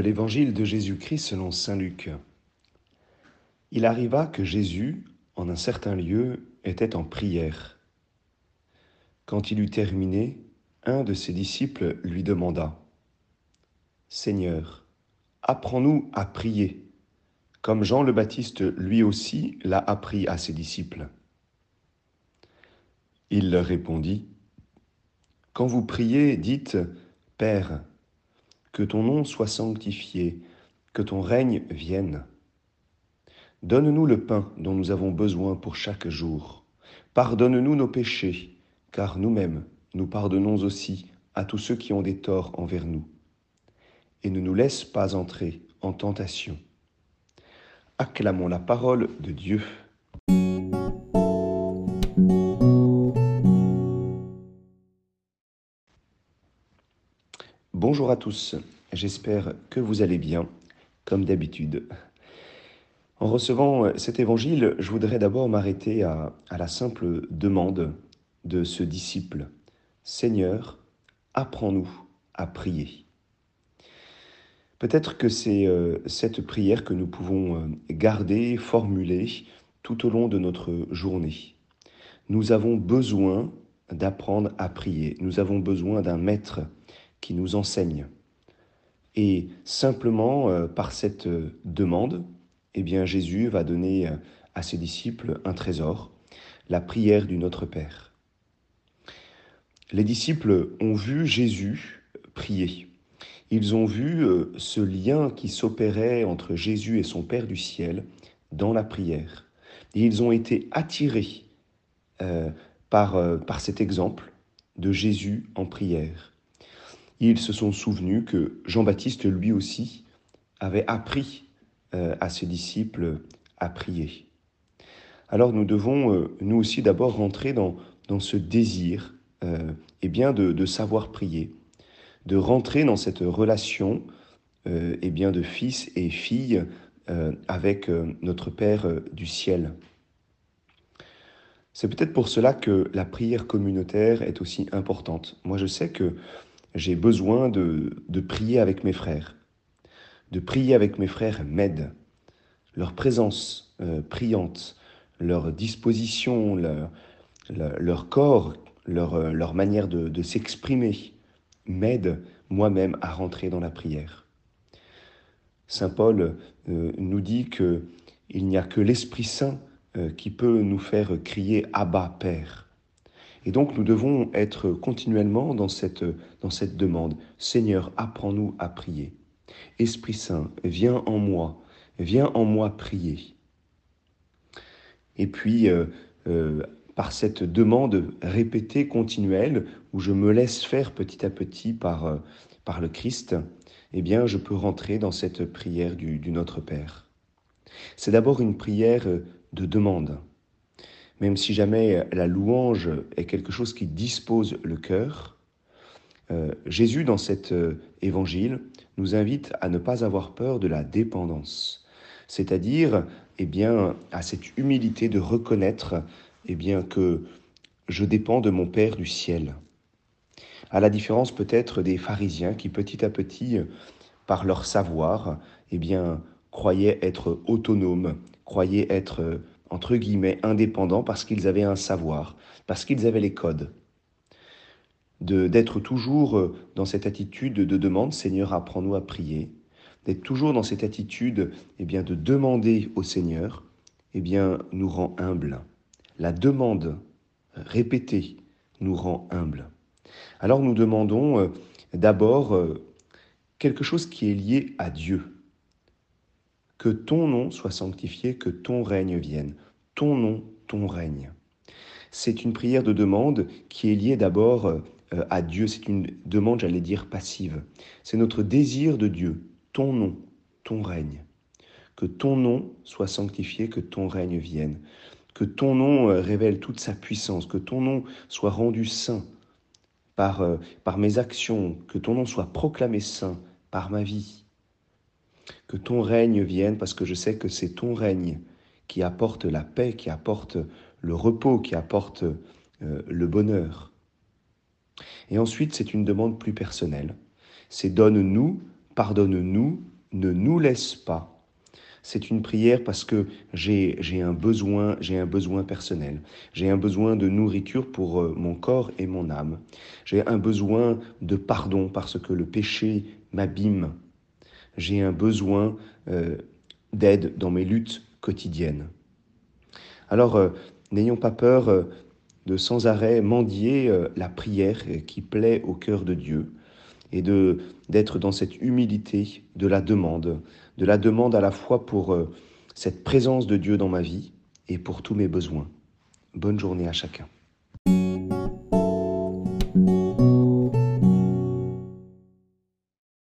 l'évangile de Jésus-Christ selon Saint Luc. Il arriva que Jésus, en un certain lieu, était en prière. Quand il eut terminé, un de ses disciples lui demanda, Seigneur, apprends-nous à prier, comme Jean le Baptiste lui aussi l'a appris à ses disciples. Il leur répondit, Quand vous priez, dites, Père, que ton nom soit sanctifié, que ton règne vienne. Donne-nous le pain dont nous avons besoin pour chaque jour. Pardonne-nous nos péchés, car nous-mêmes, nous pardonnons aussi à tous ceux qui ont des torts envers nous. Et ne nous laisse pas entrer en tentation. Acclamons la parole de Dieu. Bonjour à tous, j'espère que vous allez bien, comme d'habitude. En recevant cet évangile, je voudrais d'abord m'arrêter à, la simple demande de ce disciple. Seigneur, apprends-nous à prier. Peut-être que c'est euh, cette prière que nous pouvons euh, garder, formuler tout au long de notre journée. Nous avons besoin d'apprendre à prier. Nous avons besoin d'un maître qui nous enseigne. Et simplement euh, par cette euh, demande, eh bien Jésus va donner euh, à ses disciples un trésor, la prière du Notre Père. Les disciples ont vu Jésus prier. Ils ont vu ce lien qui s'opérait entre Jésus et son Père du ciel dans la prière. Et ils ont été attirés par, par cet exemple de Jésus en prière ils se sont souvenus que Jean-Baptiste, lui aussi, avait appris euh, à ses disciples à prier. Alors nous devons, euh, nous aussi, d'abord rentrer dans, dans ce désir euh, eh bien de, de, savoir prier, de rentrer dans cette relation eh bien de fils et fille avec notre Père du ciel. C'est peut-être pour cela que la prière communautaire est aussi importante. Moi, je sais que j'ai besoin de, prier avec mes frères. De prier avec mes frères m'aide. Leur présence euh, priante, leur disposition, leur, corps, leur, euh, leur, manière de, s'exprimer m'aide moi-même à rentrer dans la prière. Saint Paul euh, nous dit que il n'y a que l'Esprit Saint qui peut nous faire crier Abba Père. Et donc nous devons être continuellement dans cette, dans cette demande. Seigneur, apprends-nous à prier. Esprit Saint, viens en moi, viens en moi prier. Et puis, euh, euh, par cette demande répétée, continuelle, où je me laisse faire petit à petit par, euh, par le Christ, eh bien, je peux rentrer dans cette prière du, du Notre Père. C'est d'abord une prière de demande même si jamais la louange est quelque chose qui dispose le cœur, euh, Jésus, dans cet euh, évangile, nous invite à ne pas avoir peur de la dépendance, c'est-à-dire eh bien, à cette humilité de reconnaître eh bien, que je dépends de mon Père du ciel. À la différence peut-être des pharisiens qui petit à petit, par leur savoir, eh bien, croyaient être autonomes, croyaient être entre guillemets, indépendants parce qu'ils avaient un savoir, parce qu'ils avaient les codes. D'être toujours euh, dans cette attitude de demande, Seigneur, apprends-nous à prier, d'être toujours dans cette attitude eh bien, de demander au Seigneur, eh bien, nous rend humbles. La demande répétée nous rend humbles. Alors nous demandons euh, d'abord euh, quelque chose qui est lié à Dieu, que ton nom soit sanctifié, que ton règne vienne. Ton nom, ton règne. C'est une prière de demande qui est liée d'abord euh, à Dieu. C'est une demande, j'allais dire, passive. C'est notre désir de Dieu. Ton nom, ton règne. Que ton nom soit sanctifié, que ton règne vienne. Que ton nom euh, révèle toute sa puissance, que ton nom soit rendu saint par, euh, par mes actions, que ton nom soit proclamé saint par ma vie, que ton règne vienne parce que je sais que c'est ton règne qui apporte la paix, qui apporte le repos, qui apporte euh, le bonheur. Et ensuite, c'est une demande plus personnelle. C'est donne-nous pardonne-nous, ne nous laisse pas. C'est une prière parce que j'ai un besoin, j'ai un besoin personnel. J'ai un besoin de nourriture pour euh, mon corps et mon âme. J'ai un besoin de pardon parce que le péché m'abîme. J'ai un besoin euh, d'aide dans mes luttes quotidiennes. Alors, euh, n'ayons pas peur de sans arrêt mendier la prière qui plaît au cœur de Dieu et de d'être dans cette humilité de la demande, de la demande à la fois pour euh, cette présence de Dieu dans ma vie et pour tous mes besoins. Bonne journée à chacun.